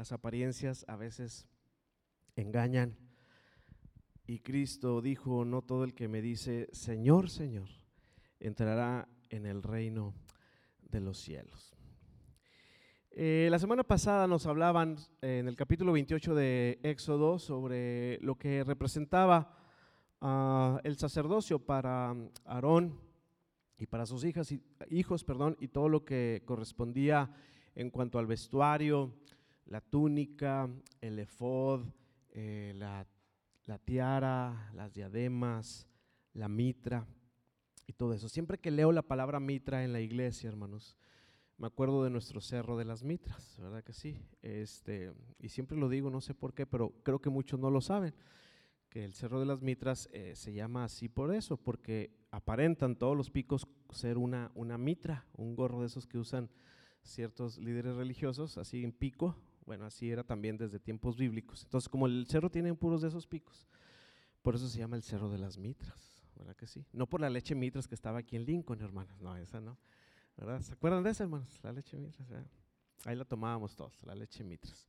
las apariencias a veces engañan. Y Cristo dijo, no todo el que me dice, Señor, Señor, entrará en el reino de los cielos. Eh, la semana pasada nos hablaban en el capítulo 28 de Éxodo sobre lo que representaba ah, el sacerdocio para Aarón y para sus hijas y, hijos, perdón, y todo lo que correspondía en cuanto al vestuario, la túnica, el efod, eh, la, la tiara, las diademas, la mitra y todo eso. Siempre que leo la palabra mitra en la iglesia, hermanos, me acuerdo de nuestro cerro de las mitras, ¿verdad que sí? Este, y siempre lo digo, no sé por qué, pero creo que muchos no lo saben, que el cerro de las mitras eh, se llama así por eso, porque aparentan todos los picos ser una, una mitra, un gorro de esos que usan ciertos líderes religiosos, así en pico, bueno, así era también desde tiempos bíblicos. Entonces, como el cerro tiene puros de esos picos, por eso se llama el cerro de las mitras. ¿verdad que sí? No por la leche mitras que estaba aquí en Lincoln, hermanos, no, esa no. ¿verdad? ¿Se acuerdan de esa, hermanos? La leche mitras, ahí la tomábamos todos, la leche mitras.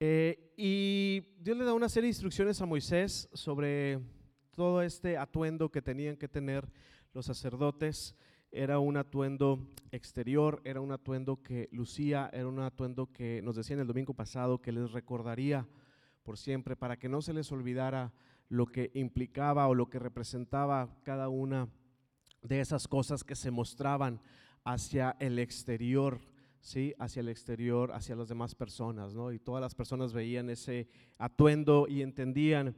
Eh, y Dios le da una serie de instrucciones a Moisés sobre todo este atuendo que tenían que tener los sacerdotes. Era un atuendo exterior, era un atuendo que lucía, era un atuendo que nos decían el domingo pasado que les recordaría por siempre, para que no se les olvidara lo que implicaba o lo que representaba cada una de esas cosas que se mostraban hacia el exterior, ¿sí? hacia el exterior, hacia las demás personas, ¿no? Y todas las personas veían ese atuendo y entendían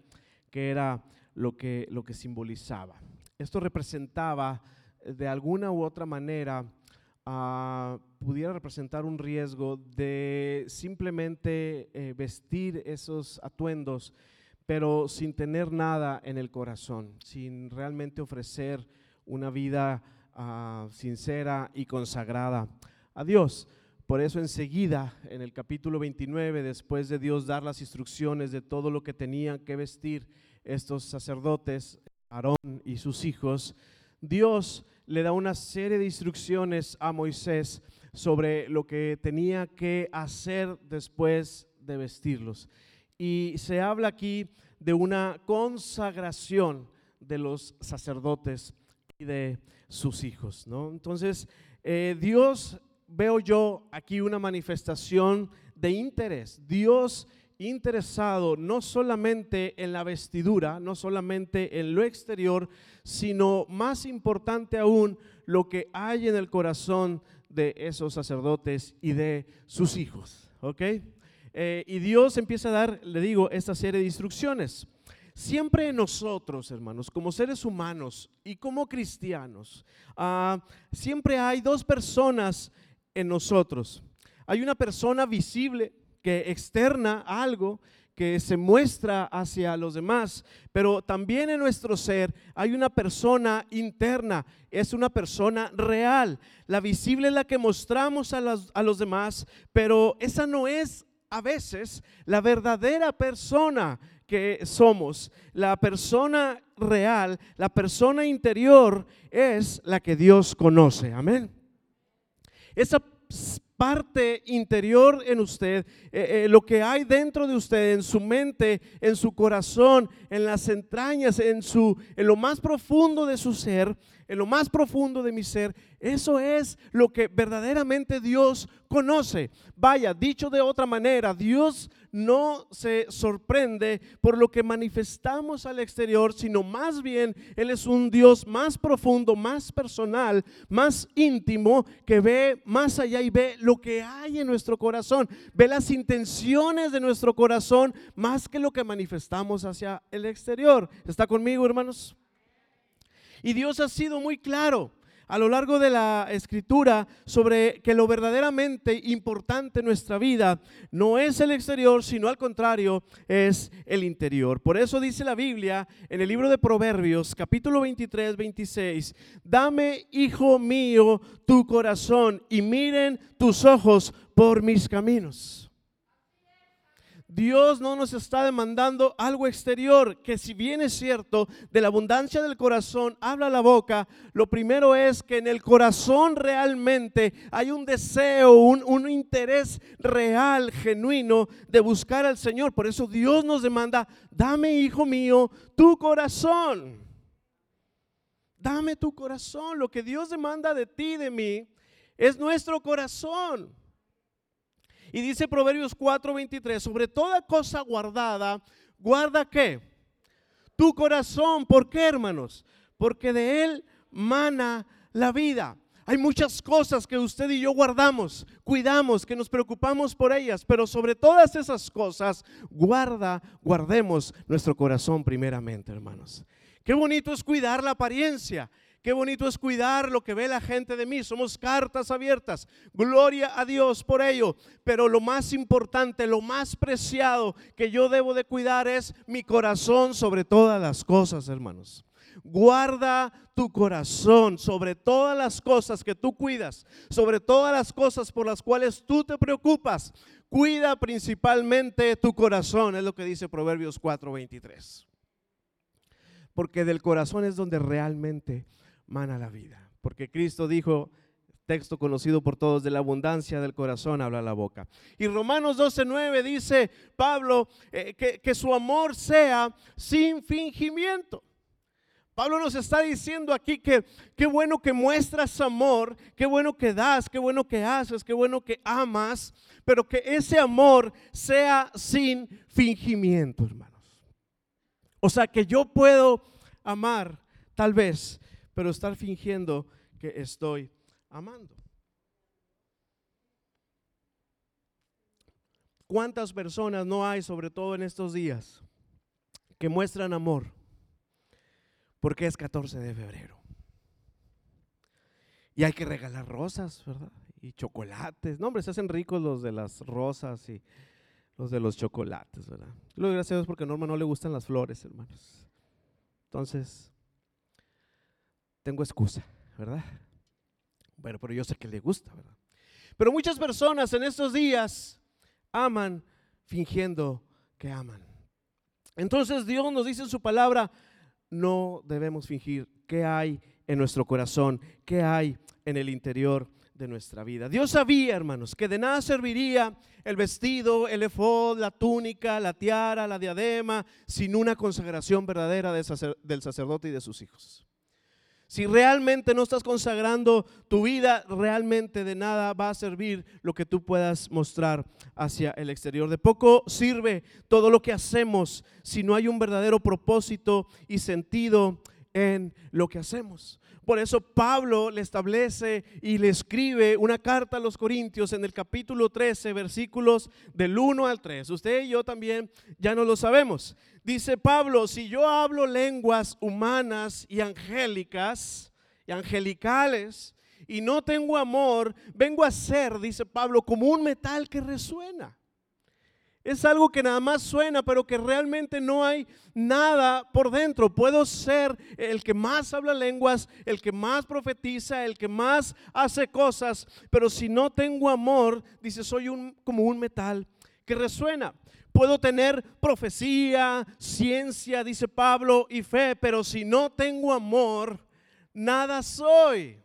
que era lo que, lo que simbolizaba. Esto representaba de alguna u otra manera, ah, pudiera representar un riesgo de simplemente eh, vestir esos atuendos pero sin tener nada en el corazón, sin realmente ofrecer una vida ah, sincera y consagrada a Dios. Por eso enseguida, en el capítulo 29, después de Dios dar las instrucciones de todo lo que tenían que vestir estos sacerdotes, Aarón y sus hijos, Dios le da una serie de instrucciones a Moisés sobre lo que tenía que hacer después de vestirlos. Y se habla aquí de una consagración de los sacerdotes y de sus hijos. ¿no? Entonces, eh, Dios, veo yo aquí una manifestación de interés. Dios interesado no solamente en la vestidura, no solamente en lo exterior, sino más importante aún lo que hay en el corazón de esos sacerdotes y de sus hijos. ¿Ok? Eh, y Dios empieza a dar, le digo, esta serie de instrucciones. Siempre nosotros, hermanos, como seres humanos y como cristianos, ah, siempre hay dos personas en nosotros. Hay una persona visible que externa algo, que se muestra hacia los demás, pero también en nuestro ser hay una persona interna, es una persona real. La visible es la que mostramos a, a los demás, pero esa no es a veces la verdadera persona que somos, la persona real, la persona interior es la que Dios conoce. Amén. Esa parte interior en usted, eh, eh, lo que hay dentro de usted, en su mente, en su corazón, en las entrañas, en, su, en lo más profundo de su ser, en lo más profundo de mi ser, eso es lo que verdaderamente Dios conoce. Vaya, dicho de otra manera, Dios no se sorprende por lo que manifestamos al exterior, sino más bien Él es un Dios más profundo, más personal, más íntimo, que ve más allá y ve lo que hay en nuestro corazón, ve las intenciones de nuestro corazón más que lo que manifestamos hacia el exterior. ¿Está conmigo, hermanos? Y Dios ha sido muy claro a lo largo de la escritura sobre que lo verdaderamente importante en nuestra vida no es el exterior, sino al contrario, es el interior. Por eso dice la Biblia en el libro de Proverbios, capítulo 23, 26, dame, hijo mío, tu corazón y miren tus ojos por mis caminos. Dios no nos está demandando algo exterior, que si bien es cierto, de la abundancia del corazón habla la boca, lo primero es que en el corazón realmente hay un deseo, un, un interés real, genuino de buscar al Señor. Por eso Dios nos demanda, dame, hijo mío, tu corazón. Dame tu corazón. Lo que Dios demanda de ti, de mí, es nuestro corazón. Y dice Proverbios 4:23, sobre toda cosa guardada, guarda qué? Tu corazón. ¿Por qué, hermanos? Porque de él mana la vida. Hay muchas cosas que usted y yo guardamos, cuidamos, que nos preocupamos por ellas, pero sobre todas esas cosas, guarda, guardemos nuestro corazón primeramente, hermanos. Qué bonito es cuidar la apariencia. Qué bonito es cuidar lo que ve la gente de mí. Somos cartas abiertas. Gloria a Dios por ello. Pero lo más importante, lo más preciado que yo debo de cuidar es mi corazón sobre todas las cosas, hermanos. Guarda tu corazón sobre todas las cosas que tú cuidas, sobre todas las cosas por las cuales tú te preocupas. Cuida principalmente tu corazón, es lo que dice Proverbios 4:23. Porque del corazón es donde realmente mana la vida. Porque Cristo dijo, texto conocido por todos, de la abundancia del corazón habla la boca. Y Romanos 12:9 dice Pablo eh, que, que su amor sea sin fingimiento. Pablo nos está diciendo aquí que qué bueno que muestras amor, qué bueno que das, qué bueno que haces, qué bueno que amas, pero que ese amor sea sin fingimiento, hermanos. O sea, que yo puedo amar, tal vez, pero estar fingiendo que estoy amando. ¿Cuántas personas no hay, sobre todo en estos días, que muestran amor? Porque es 14 de febrero. Y hay que regalar rosas, ¿verdad? Y chocolates. No, hombre, se hacen ricos los de las rosas y los de los chocolates, ¿verdad? Lo gracias a Dios porque a Norma no le gustan las flores, hermanos. Entonces, tengo excusa, ¿verdad? Bueno, pero yo sé que le gusta, ¿verdad? Pero muchas personas en estos días aman fingiendo que aman. Entonces Dios nos dice en su palabra, no debemos fingir qué hay en nuestro corazón, qué hay en el interior de nuestra vida. Dios sabía, hermanos, que de nada serviría el vestido, el efod, la túnica, la tiara, la diadema, sin una consagración verdadera del sacerdote y de sus hijos. Si realmente no estás consagrando tu vida, realmente de nada va a servir lo que tú puedas mostrar hacia el exterior. De poco sirve todo lo que hacemos si no hay un verdadero propósito y sentido en lo que hacemos. Por eso Pablo le establece y le escribe una carta a los Corintios en el capítulo 13, versículos del 1 al 3. Usted y yo también ya no lo sabemos. Dice Pablo, si yo hablo lenguas humanas y angélicas y angelicales y no tengo amor, vengo a ser, dice Pablo, como un metal que resuena es algo que nada más suena, pero que realmente no hay nada por dentro. Puedo ser el que más habla lenguas, el que más profetiza, el que más hace cosas, pero si no tengo amor, dice, soy un, como un metal que resuena. Puedo tener profecía, ciencia, dice Pablo, y fe, pero si no tengo amor, nada soy.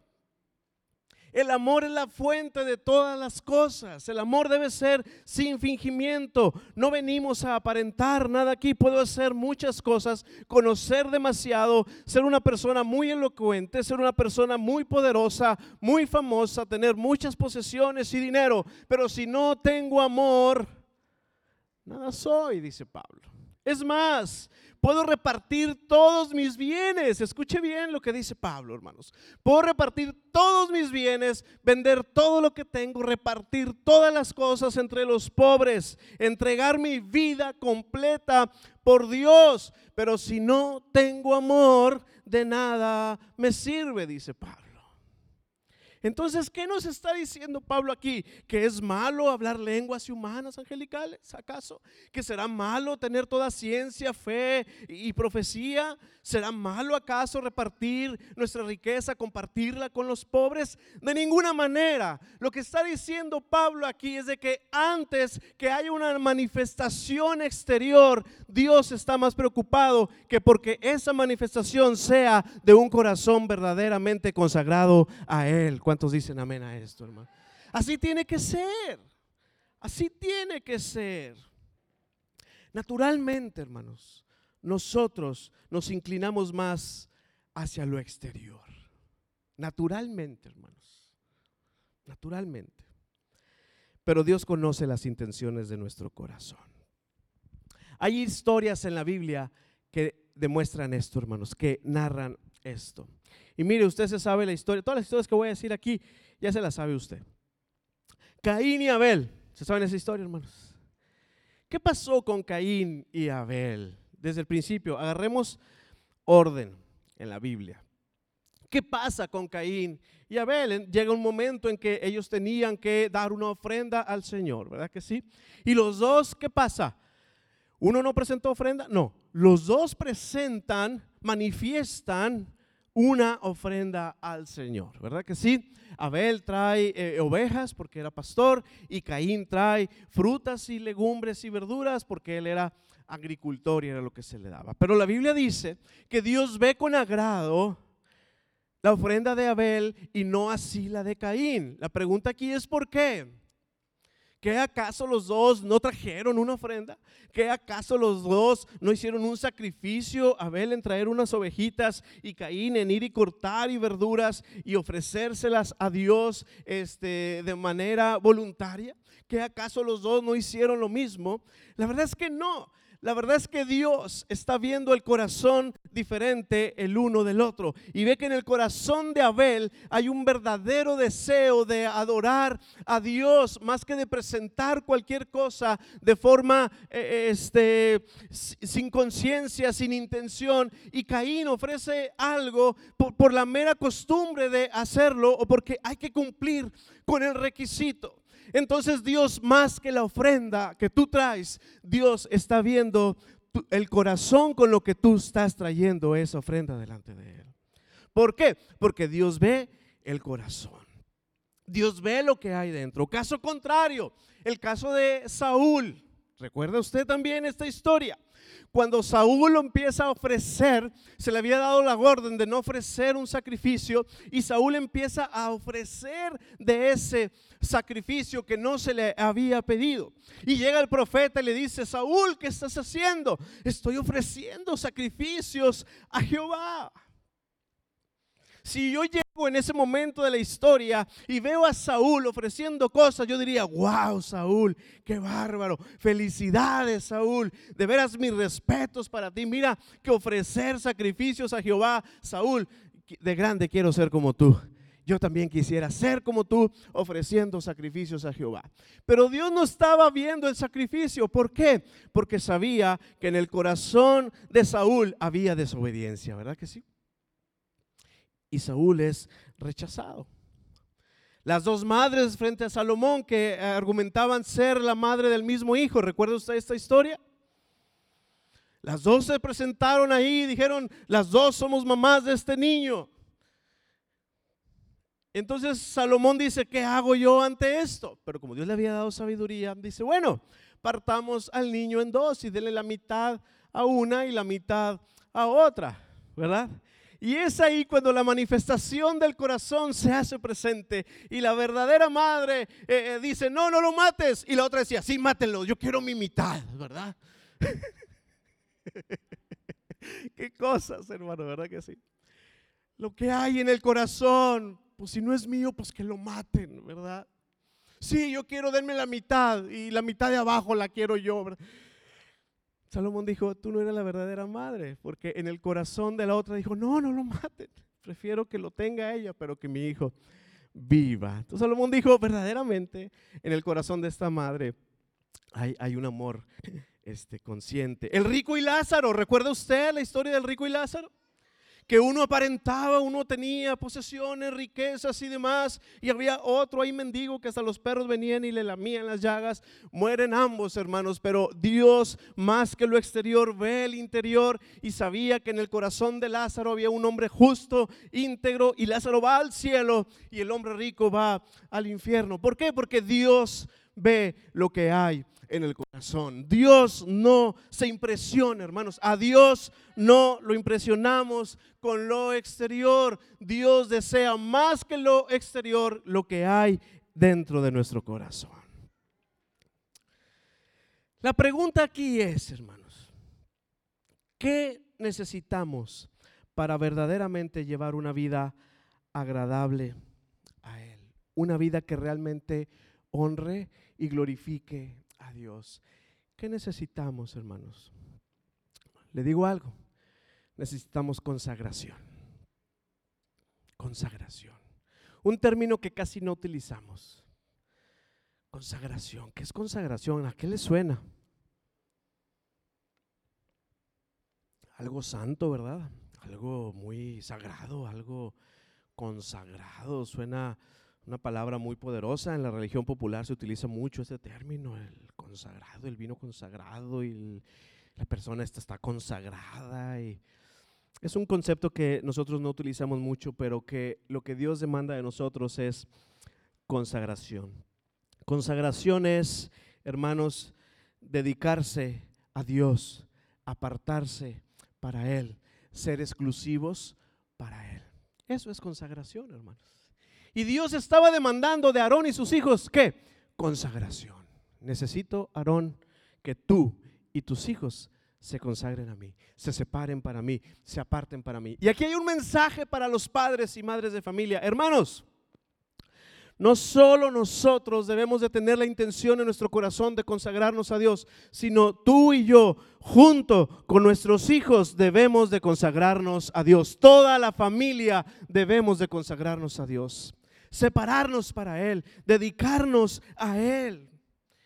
El amor es la fuente de todas las cosas. El amor debe ser sin fingimiento. No venimos a aparentar nada aquí. Puedo hacer muchas cosas, conocer demasiado, ser una persona muy elocuente, ser una persona muy poderosa, muy famosa, tener muchas posesiones y dinero. Pero si no tengo amor, nada soy, dice Pablo. Es más, Puedo repartir todos mis bienes. Escuche bien lo que dice Pablo, hermanos. Puedo repartir todos mis bienes, vender todo lo que tengo, repartir todas las cosas entre los pobres, entregar mi vida completa por Dios. Pero si no tengo amor, de nada me sirve, dice Pablo. Entonces, ¿qué nos está diciendo Pablo aquí? ¿Que es malo hablar lenguas humanas angelicales? ¿Acaso? ¿Que será malo tener toda ciencia, fe y profecía? ¿Será malo acaso repartir nuestra riqueza, compartirla con los pobres? De ninguna manera. Lo que está diciendo Pablo aquí es de que antes que haya una manifestación exterior, Dios está más preocupado que porque esa manifestación sea de un corazón verdaderamente consagrado a Él. ¿Cuántos dicen amén a esto, hermano? Así tiene que ser. Así tiene que ser. Naturalmente, hermanos, nosotros nos inclinamos más hacia lo exterior. Naturalmente, hermanos. Naturalmente. Pero Dios conoce las intenciones de nuestro corazón. Hay historias en la Biblia que demuestran esto, hermanos, que narran esto. Y mire, usted se sabe la historia, todas las historias que voy a decir aquí, ya se las sabe usted. Caín y Abel, ¿se saben esa historia, hermanos? ¿Qué pasó con Caín y Abel? Desde el principio, agarremos orden en la Biblia. ¿Qué pasa con Caín y Abel? Llega un momento en que ellos tenían que dar una ofrenda al Señor, ¿verdad que sí? Y los dos, ¿qué pasa? ¿Uno no presentó ofrenda? No, los dos presentan, manifiestan una ofrenda al Señor, ¿verdad que sí? Abel trae eh, ovejas porque era pastor y Caín trae frutas y legumbres y verduras porque él era agricultor y era lo que se le daba. Pero la Biblia dice que Dios ve con agrado la ofrenda de Abel y no así la de Caín. La pregunta aquí es ¿por qué? ¿Qué acaso los dos no trajeron una ofrenda? ¿Qué acaso los dos no hicieron un sacrificio? Abel en traer unas ovejitas y Caín en ir y cortar y verduras y ofrecérselas a Dios este, de manera voluntaria. ¿Qué acaso los dos no hicieron lo mismo? La verdad es que no. La verdad es que Dios está viendo el corazón diferente el uno del otro y ve que en el corazón de Abel hay un verdadero deseo de adorar a Dios más que de presentar cualquier cosa de forma eh, este, sin conciencia, sin intención. Y Caín ofrece algo por, por la mera costumbre de hacerlo o porque hay que cumplir con el requisito. Entonces Dios más que la ofrenda que tú traes, Dios está viendo el corazón con lo que tú estás trayendo esa ofrenda delante de Él. ¿Por qué? Porque Dios ve el corazón. Dios ve lo que hay dentro. Caso contrario, el caso de Saúl. ¿Recuerda usted también esta historia? Cuando Saúl empieza a ofrecer, se le había dado la orden de no ofrecer un sacrificio y Saúl empieza a ofrecer de ese sacrificio que no se le había pedido. Y llega el profeta y le dice, Saúl, ¿qué estás haciendo? Estoy ofreciendo sacrificios a Jehová. Si yo llego en ese momento de la historia y veo a Saúl ofreciendo cosas, yo diría, wow, Saúl, qué bárbaro. Felicidades, Saúl. De veras mis respetos para ti. Mira que ofrecer sacrificios a Jehová, Saúl, de grande quiero ser como tú. Yo también quisiera ser como tú ofreciendo sacrificios a Jehová. Pero Dios no estaba viendo el sacrificio. ¿Por qué? Porque sabía que en el corazón de Saúl había desobediencia, ¿verdad que sí? Y Saúl es rechazado. Las dos madres frente a Salomón que argumentaban ser la madre del mismo hijo, ¿recuerda usted esta historia? Las dos se presentaron ahí y dijeron, las dos somos mamás de este niño. Entonces Salomón dice, ¿qué hago yo ante esto? Pero como Dios le había dado sabiduría, dice, bueno, partamos al niño en dos y dele la mitad a una y la mitad a otra, ¿verdad? Y es ahí cuando la manifestación del corazón se hace presente y la verdadera madre eh, eh, dice, no, no lo mates. Y la otra decía, sí, mátenlo, yo quiero mi mitad, ¿verdad? Qué cosas, hermano, ¿verdad que sí? Lo que hay en el corazón, pues si no es mío, pues que lo maten, ¿verdad? Sí, yo quiero darme la mitad y la mitad de abajo la quiero yo. ¿verdad? Salomón dijo, tú no eres la verdadera madre, porque en el corazón de la otra dijo, no, no lo maten, prefiero que lo tenga ella, pero que mi hijo viva. Entonces Salomón dijo, verdaderamente, en el corazón de esta madre hay, hay un amor este, consciente. El rico y Lázaro, ¿recuerda usted la historia del rico y Lázaro? Que uno aparentaba, uno tenía posesiones, riquezas y demás, y había otro ahí mendigo que hasta los perros venían y le lamían las llagas. Mueren ambos, hermanos, pero Dios más que lo exterior ve el interior y sabía que en el corazón de Lázaro había un hombre justo, íntegro, y Lázaro va al cielo y el hombre rico va al infierno. ¿Por qué? Porque Dios ve lo que hay en el corazón. Dios no se impresiona, hermanos. A Dios no lo impresionamos con lo exterior. Dios desea más que lo exterior lo que hay dentro de nuestro corazón. La pregunta aquí es, hermanos, ¿qué necesitamos para verdaderamente llevar una vida agradable a Él? Una vida que realmente honre y glorifique Dios. ¿Qué necesitamos, hermanos? Le digo algo, necesitamos consagración. Consagración. Un término que casi no utilizamos. Consagración. ¿Qué es consagración? ¿A qué le suena? Algo santo, ¿verdad? Algo muy sagrado, algo consagrado. Suena una palabra muy poderosa. En la religión popular se utiliza mucho ese término, el consagrado, el vino consagrado y la persona esta está consagrada. Y es un concepto que nosotros no utilizamos mucho, pero que lo que Dios demanda de nosotros es consagración. Consagración es, hermanos, dedicarse a Dios, apartarse para Él, ser exclusivos para Él. Eso es consagración, hermanos. Y Dios estaba demandando de Aarón y sus hijos, ¿qué? Consagración. Necesito, Aarón, que tú y tus hijos se consagren a mí, se separen para mí, se aparten para mí. Y aquí hay un mensaje para los padres y madres de familia. Hermanos, no solo nosotros debemos de tener la intención en nuestro corazón de consagrarnos a Dios, sino tú y yo, junto con nuestros hijos, debemos de consagrarnos a Dios. Toda la familia debemos de consagrarnos a Dios separarnos para Él, dedicarnos a Él,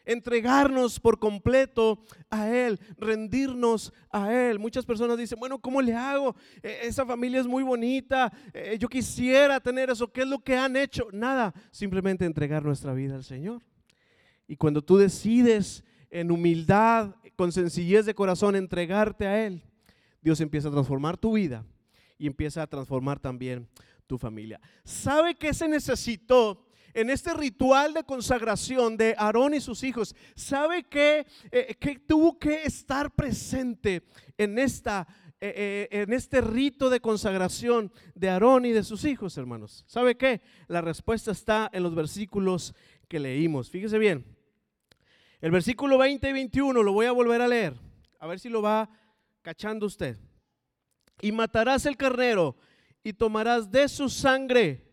entregarnos por completo a Él, rendirnos a Él. Muchas personas dicen, bueno, ¿cómo le hago? E, esa familia es muy bonita, e, yo quisiera tener eso, ¿qué es lo que han hecho? Nada, simplemente entregar nuestra vida al Señor. Y cuando tú decides en humildad, con sencillez de corazón, entregarte a Él, Dios empieza a transformar tu vida y empieza a transformar también tu familia. ¿Sabe qué se necesitó en este ritual de consagración de Aarón y sus hijos? ¿Sabe qué, eh, tuvo que estar presente en, esta, eh, eh, en este rito de consagración de Aarón y de sus hijos, hermanos? ¿Sabe qué? La respuesta está en los versículos que leímos. Fíjese bien. El versículo 20 y 21 lo voy a volver a leer. A ver si lo va cachando usted. Y matarás el carnero y tomarás de su sangre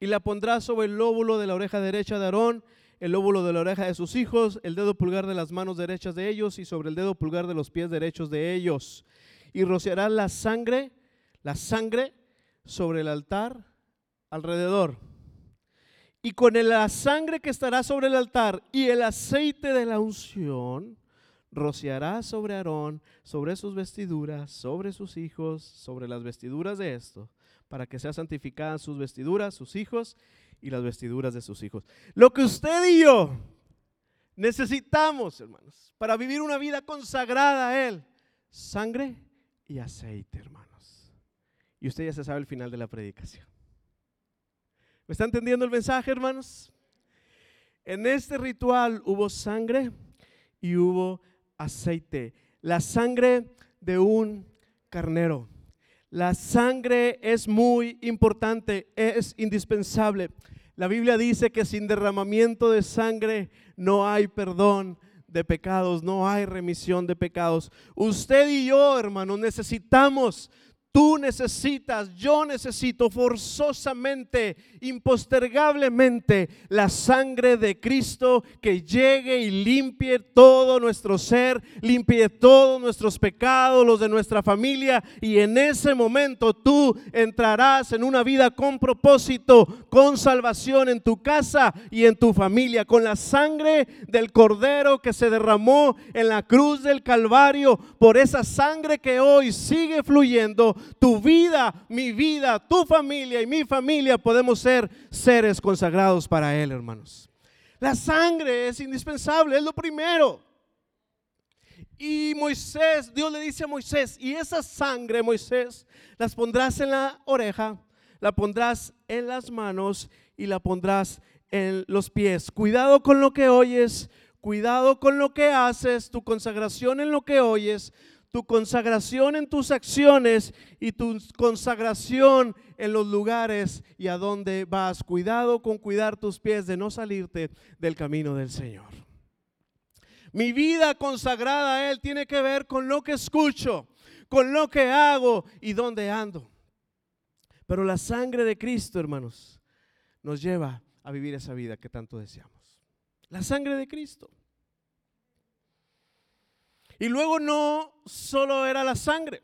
y la pondrás sobre el lóbulo de la oreja derecha de Aarón, el lóbulo de la oreja de sus hijos, el dedo pulgar de las manos derechas de ellos y sobre el dedo pulgar de los pies derechos de ellos. Y rociarás la sangre, la sangre sobre el altar alrededor. Y con la sangre que estará sobre el altar y el aceite de la unción, rociará sobre Aarón, sobre sus vestiduras, sobre sus hijos, sobre las vestiduras de esto, para que sean santificadas sus vestiduras, sus hijos y las vestiduras de sus hijos. Lo que usted y yo necesitamos, hermanos, para vivir una vida consagrada a Él, sangre y aceite, hermanos. Y usted ya se sabe el final de la predicación. ¿Me está entendiendo el mensaje, hermanos? En este ritual hubo sangre y hubo aceite, la sangre de un carnero. La sangre es muy importante, es indispensable. La Biblia dice que sin derramamiento de sangre no hay perdón de pecados, no hay remisión de pecados. Usted y yo, hermanos, necesitamos Tú necesitas, yo necesito forzosamente, impostergablemente la sangre de Cristo que llegue y limpie todo nuestro ser, limpie todos nuestros pecados, los de nuestra familia. Y en ese momento tú entrarás en una vida con propósito, con salvación en tu casa y en tu familia, con la sangre del cordero que se derramó en la cruz del Calvario, por esa sangre que hoy sigue fluyendo tu vida, mi vida, tu familia y mi familia podemos ser seres consagrados para Él, hermanos. La sangre es indispensable, es lo primero. Y Moisés, Dios le dice a Moisés, y esa sangre, Moisés, las pondrás en la oreja, la pondrás en las manos y la pondrás en los pies. Cuidado con lo que oyes, cuidado con lo que haces, tu consagración en lo que oyes, tu consagración en tus acciones y tu consagración en los lugares y a donde vas. Cuidado con cuidar tus pies de no salirte del camino del Señor. Mi vida consagrada a Él tiene que ver con lo que escucho, con lo que hago y dónde ando. Pero la sangre de Cristo, hermanos, nos lleva a vivir esa vida que tanto deseamos. La sangre de Cristo. Y luego no solo era la sangre,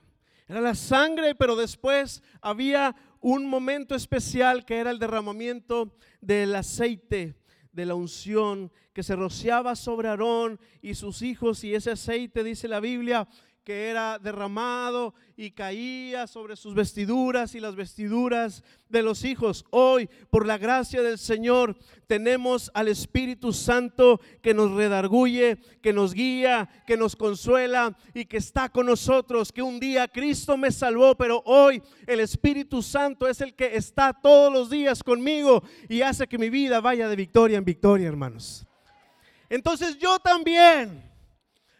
era la sangre, pero después había un momento especial que era el derramamiento del aceite de la unción que se rociaba sobre Aarón y sus hijos y ese aceite, dice la Biblia, que era derramado y caía sobre sus vestiduras y las vestiduras de los hijos. Hoy, por la gracia del Señor, tenemos al Espíritu Santo que nos redarguye, que nos guía, que nos consuela y que está con nosotros, que un día Cristo me salvó, pero hoy el Espíritu Santo es el que está todos los días conmigo y hace que mi vida vaya de victoria en victoria, hermanos. Entonces yo también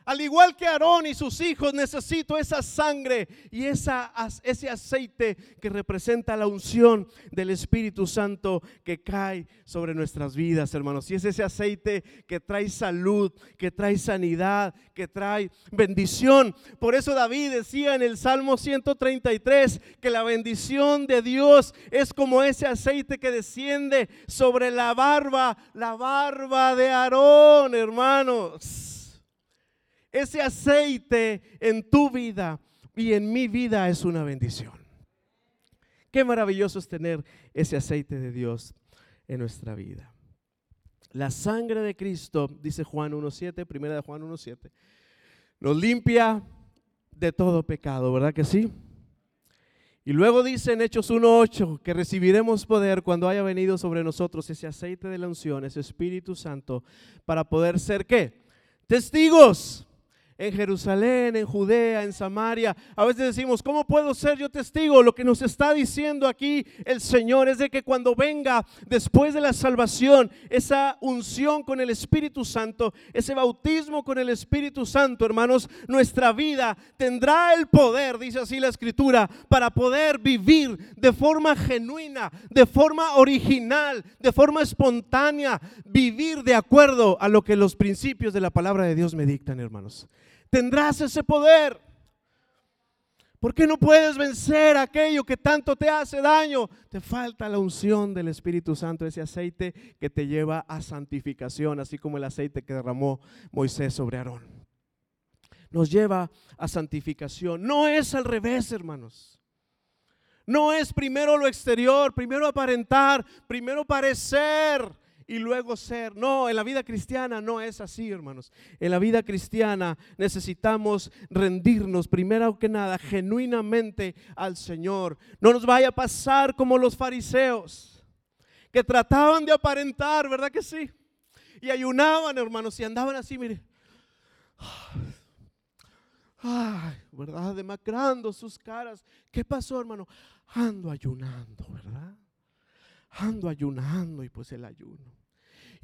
al igual que Aarón y sus hijos, necesito esa sangre y esa, ese aceite que representa la unción del Espíritu Santo que cae sobre nuestras vidas, hermanos. Y es ese aceite que trae salud, que trae sanidad, que trae bendición. Por eso David decía en el Salmo 133 que la bendición de Dios es como ese aceite que desciende sobre la barba, la barba de Aarón, hermanos ese aceite en tu vida y en mi vida es una bendición. Qué maravilloso es tener ese aceite de Dios en nuestra vida. La sangre de Cristo, dice Juan 1.7, primera de Juan 1.7, nos limpia de todo pecado, ¿verdad que sí? Y luego dice en Hechos 1.8 que recibiremos poder cuando haya venido sobre nosotros ese aceite de la unción, ese Espíritu Santo, para poder ser qué? Testigos en Jerusalén, en Judea, en Samaria. A veces decimos, ¿cómo puedo ser yo testigo? Lo que nos está diciendo aquí el Señor es de que cuando venga después de la salvación, esa unción con el Espíritu Santo, ese bautismo con el Espíritu Santo, hermanos, nuestra vida tendrá el poder, dice así la Escritura, para poder vivir de forma genuina, de forma original, de forma espontánea, vivir de acuerdo a lo que los principios de la palabra de Dios me dictan, hermanos tendrás ese poder. ¿Por qué no puedes vencer aquello que tanto te hace daño? Te falta la unción del Espíritu Santo, ese aceite que te lleva a santificación, así como el aceite que derramó Moisés sobre Aarón. Nos lleva a santificación. No es al revés, hermanos. No es primero lo exterior, primero aparentar, primero parecer y luego ser. No, en la vida cristiana no es así, hermanos. En la vida cristiana necesitamos rendirnos, primero que nada, genuinamente al Señor. No nos vaya a pasar como los fariseos, que trataban de aparentar, ¿verdad que sí? Y ayunaban, hermanos, y andaban así, mire. Ay, ¿verdad? Demacrando sus caras. ¿Qué pasó, hermano? Ando ayunando, ¿verdad? Ando ayunando y pues el ayuno.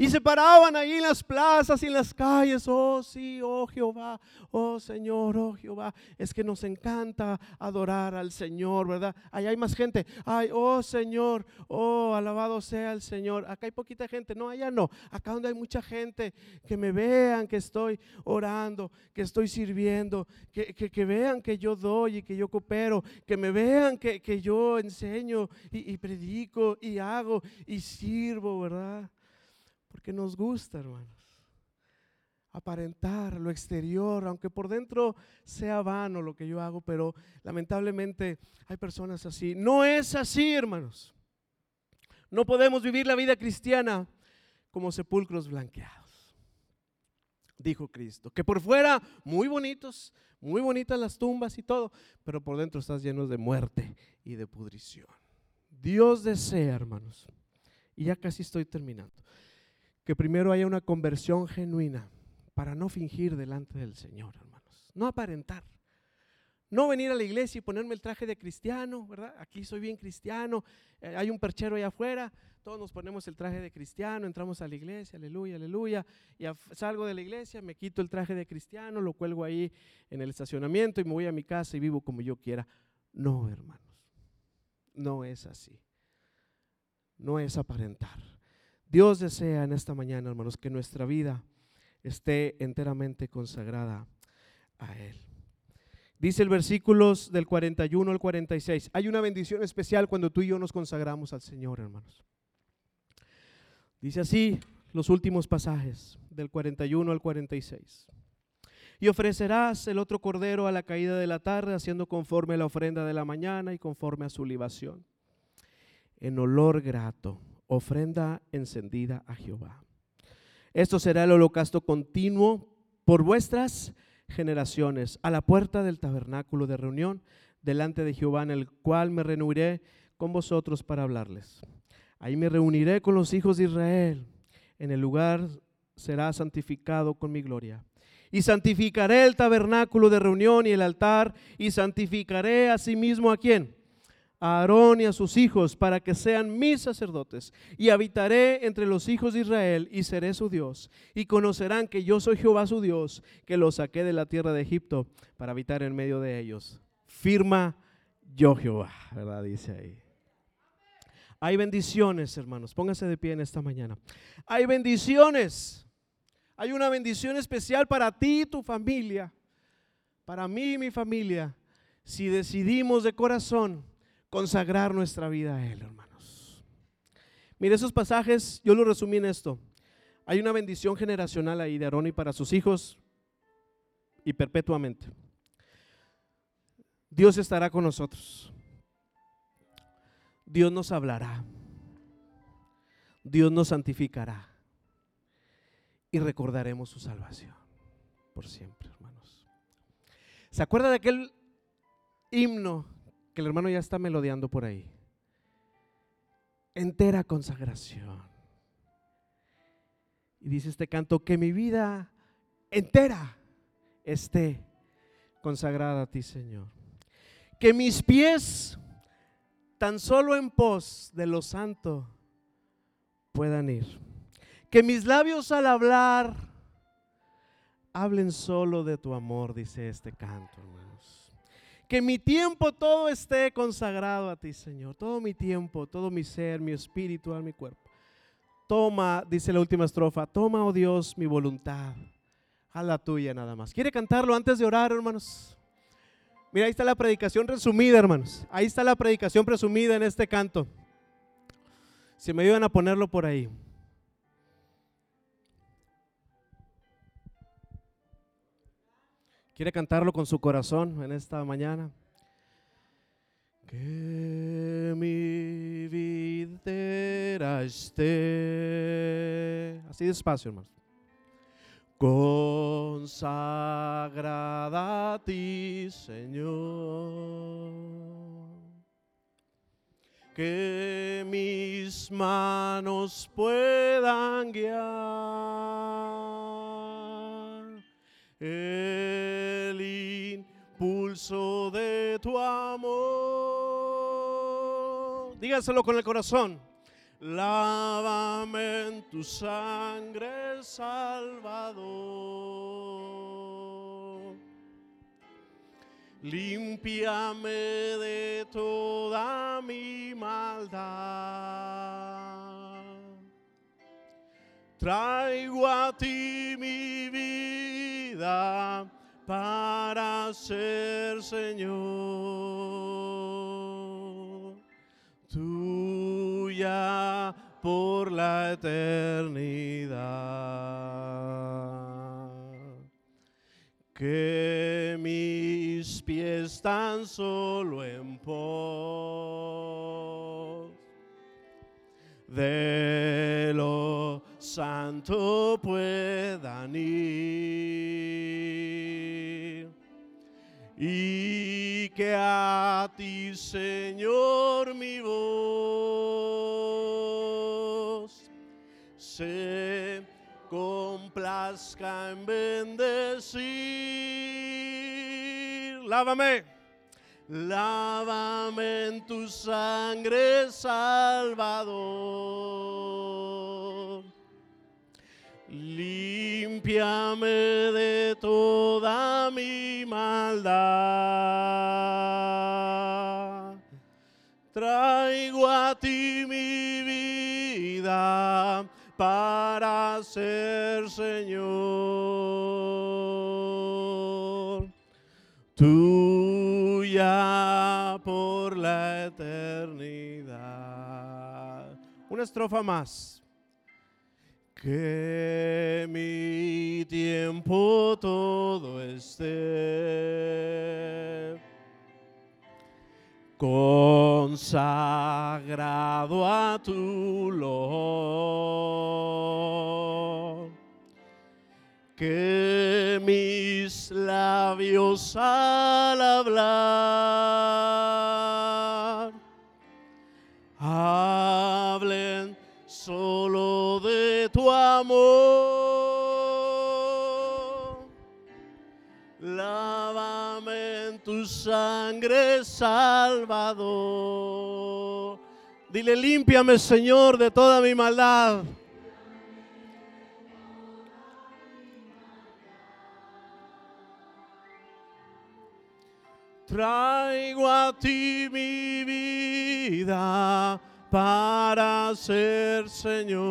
Y se paraban ahí en las plazas y en las calles. Oh, sí, oh Jehová, oh Señor, oh Jehová. Es que nos encanta adorar al Señor, ¿verdad? Ahí hay más gente. Ay, oh Señor, oh, alabado sea el Señor. Acá hay poquita gente. No, allá no. Acá donde hay mucha gente, que me vean que estoy orando, que estoy sirviendo, que, que, vean que yo doy y que yo coopero, que me vean que, que yo enseño y, y predico y hago y sirvo, ¿verdad? Porque nos gusta, hermanos, aparentar lo exterior, aunque por dentro sea vano lo que yo hago, pero lamentablemente hay personas así. No es así, hermanos. No podemos vivir la vida cristiana como sepulcros blanqueados, dijo Cristo. Que por fuera muy bonitos, muy bonitas las tumbas y todo, pero por dentro estás llenos de muerte y de pudrición. Dios desea, hermanos, y ya casi estoy terminando que primero haya una conversión genuina para no fingir delante del Señor, hermanos. No aparentar. No venir a la iglesia y ponerme el traje de cristiano, ¿verdad? Aquí soy bien cristiano, eh, hay un perchero allá afuera, todos nos ponemos el traje de cristiano, entramos a la iglesia, aleluya, aleluya, y salgo de la iglesia, me quito el traje de cristiano, lo cuelgo ahí en el estacionamiento y me voy a mi casa y vivo como yo quiera. No, hermanos, no es así. No es aparentar. Dios desea en esta mañana, hermanos, que nuestra vida esté enteramente consagrada a Él. Dice el versículos del 41 al 46. Hay una bendición especial cuando tú y yo nos consagramos al Señor, hermanos. Dice así los últimos pasajes del 41 al 46. Y ofrecerás el otro cordero a la caída de la tarde, haciendo conforme a la ofrenda de la mañana y conforme a su libación, en olor grato ofrenda encendida a Jehová. Esto será el holocausto continuo por vuestras generaciones, a la puerta del tabernáculo de reunión, delante de Jehová, en el cual me reuniré con vosotros para hablarles. Ahí me reuniré con los hijos de Israel. En el lugar será santificado con mi gloria. Y santificaré el tabernáculo de reunión y el altar, y santificaré a sí mismo a quién? a Aarón y a sus hijos para que sean mis sacerdotes, y habitaré entre los hijos de Israel y seré su Dios, y conocerán que yo soy Jehová su Dios, que los saqué de la tierra de Egipto para habitar en medio de ellos. Firma yo Jehová, ¿verdad? Dice ahí. Hay bendiciones, hermanos. Pónganse de pie en esta mañana. Hay bendiciones. Hay una bendición especial para ti y tu familia, para mí y mi familia, si decidimos de corazón consagrar nuestra vida a Él, hermanos. Mire, esos pasajes, yo lo resumí en esto. Hay una bendición generacional ahí de Aarón y para sus hijos y perpetuamente. Dios estará con nosotros. Dios nos hablará. Dios nos santificará. Y recordaremos su salvación por siempre, hermanos. ¿Se acuerda de aquel himno que el hermano ya está melodeando por ahí. Entera consagración. Y dice este canto, que mi vida entera esté consagrada a ti, Señor. Que mis pies, tan solo en pos de lo santo, puedan ir. Que mis labios al hablar hablen solo de tu amor, dice este canto, hermano. Que mi tiempo todo esté consagrado a ti, Señor. Todo mi tiempo, todo mi ser, mi espíritu, mi cuerpo. Toma, dice la última estrofa, toma, oh Dios, mi voluntad. A la tuya nada más. ¿Quiere cantarlo antes de orar, hermanos? Mira, ahí está la predicación resumida, hermanos. Ahí está la predicación presumida en este canto. Si me ayudan a ponerlo por ahí. ¿Quiere cantarlo con su corazón en esta mañana? Que mi vida esté, así despacio hermanos, consagrada a ti, Señor. Que mis manos puedan guiar. Eh, de tu amor. Dígaselo con el corazón. Lávame en tu sangre, Salvador. Límpiame de toda mi maldad. Traigo a ti mi vida para ser Señor. Tuya por la eternidad. Que mis pies tan solo en pos de lo santo puedan ir que a ti, Señor, mi voz se complazca en bendecir. Lávame, lávame en tu sangre, Salvador. Límpiame de toda mi maldad. Traigo a ti mi vida para ser Señor. Tuya por la eternidad. Una estrofa más que tiempo todo esté consagrado a tu luz. Que mis labios al hablar Dile, límpiame, Señor, de toda mi maldad. Traigo a ti mi vida para ser Señor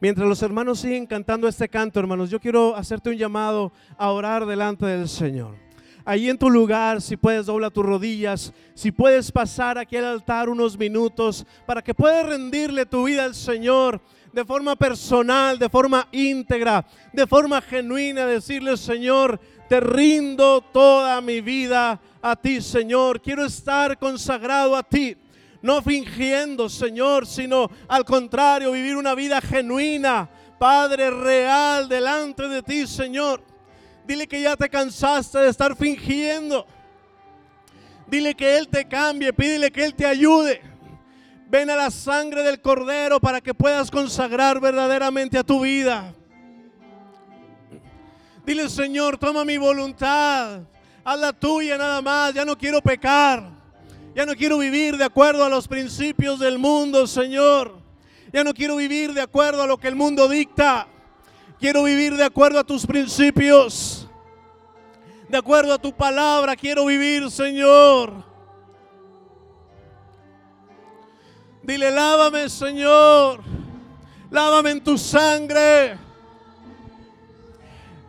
Mientras los hermanos siguen cantando este canto, hermanos, yo quiero hacerte un llamado a orar delante del Señor. Ahí en tu lugar, si puedes doblar tus rodillas, si puedes pasar aquí al altar unos minutos para que puedas rendirle tu vida al Señor de forma personal, de forma íntegra, de forma genuina, decirle, Señor, te rindo toda mi vida a ti, Señor. Quiero estar consagrado a ti. No fingiendo, Señor, sino al contrario, vivir una vida genuina, Padre real, delante de ti, Señor. Dile que ya te cansaste de estar fingiendo. Dile que Él te cambie, pídele que Él te ayude. Ven a la sangre del cordero para que puedas consagrar verdaderamente a tu vida. Dile, Señor, toma mi voluntad. Haz la tuya nada más. Ya no quiero pecar. Ya no quiero vivir de acuerdo a los principios del mundo, Señor. Ya no quiero vivir de acuerdo a lo que el mundo dicta. Quiero vivir de acuerdo a tus principios. De acuerdo a tu palabra quiero vivir, Señor. Dile, lávame, Señor. Lávame en tu sangre.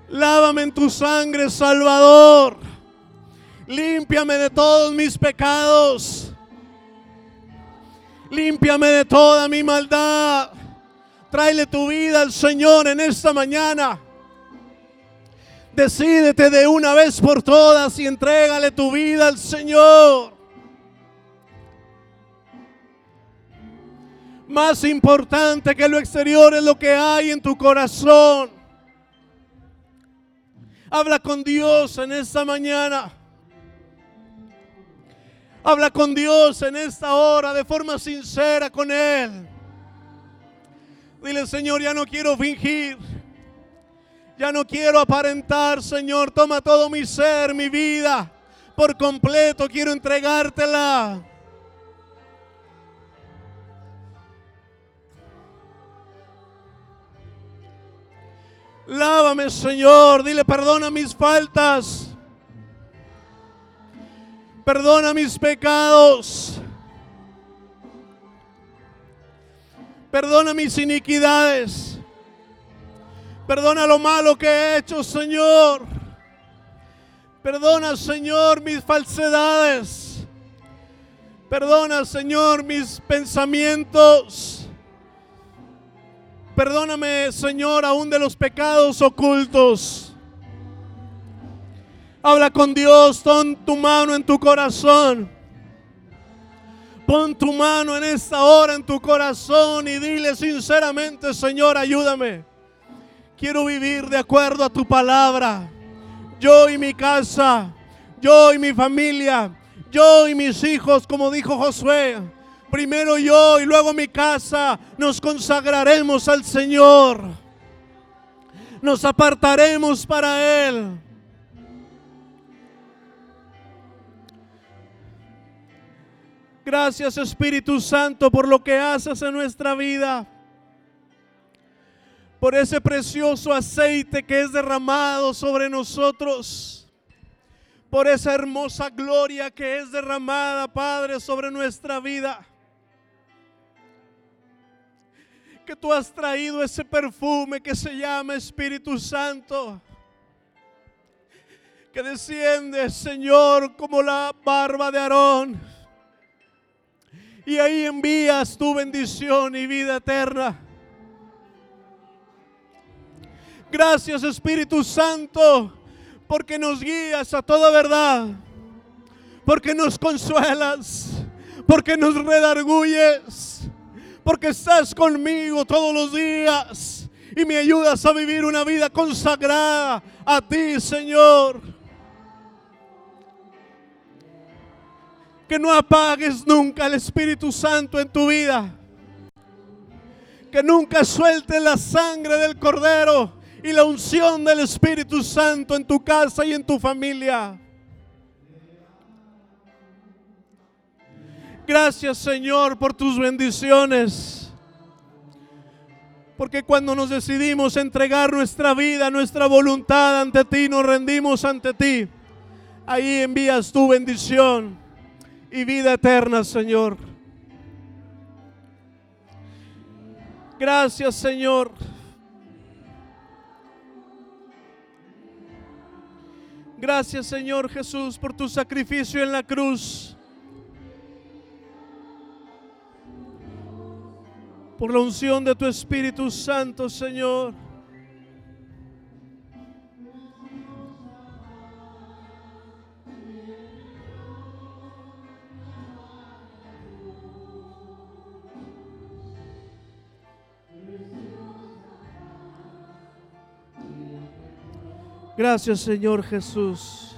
Lávame en tu sangre, Salvador. Límpiame de todos mis pecados. Límpiame de toda mi maldad. Tráele tu vida al Señor en esta mañana. Decídete de una vez por todas y entrégale tu vida al Señor. Más importante que lo exterior es lo que hay en tu corazón. Habla con Dios en esta mañana. Habla con Dios en esta hora de forma sincera con Él. Dile, Señor, ya no quiero fingir. Ya no quiero aparentar, Señor. Toma todo mi ser, mi vida. Por completo quiero entregártela. Lávame, Señor. Dile, perdona mis faltas. Perdona mis pecados. Perdona mis iniquidades. Perdona lo malo que he hecho, Señor. Perdona, Señor, mis falsedades. Perdona, Señor, mis pensamientos. Perdóname, Señor, aún de los pecados ocultos. Habla con Dios, pon tu mano en tu corazón. Pon tu mano en esta hora en tu corazón y dile sinceramente, Señor, ayúdame. Quiero vivir de acuerdo a tu palabra. Yo y mi casa, yo y mi familia, yo y mis hijos, como dijo Josué. Primero yo y luego mi casa nos consagraremos al Señor. Nos apartaremos para Él. Gracias Espíritu Santo por lo que haces en nuestra vida. Por ese precioso aceite que es derramado sobre nosotros. Por esa hermosa gloria que es derramada, Padre, sobre nuestra vida. Que tú has traído ese perfume que se llama Espíritu Santo. Que desciende, Señor, como la barba de Aarón y ahí envías tu bendición y vida eterna. Gracias Espíritu Santo, porque nos guías a toda verdad, porque nos consuelas, porque nos redarguyes, porque estás conmigo todos los días y me ayudas a vivir una vida consagrada a ti, Señor. Que no apagues nunca el Espíritu Santo en tu vida. Que nunca sueltes la sangre del Cordero y la unción del Espíritu Santo en tu casa y en tu familia. Gracias Señor por tus bendiciones. Porque cuando nos decidimos entregar nuestra vida, nuestra voluntad ante ti, nos rendimos ante ti. Ahí envías tu bendición y vida eterna, Señor. Gracias, Señor. Gracias, Señor Jesús, por tu sacrificio en la cruz. Por la unción de tu Espíritu Santo, Señor. Gracias Señor Jesús.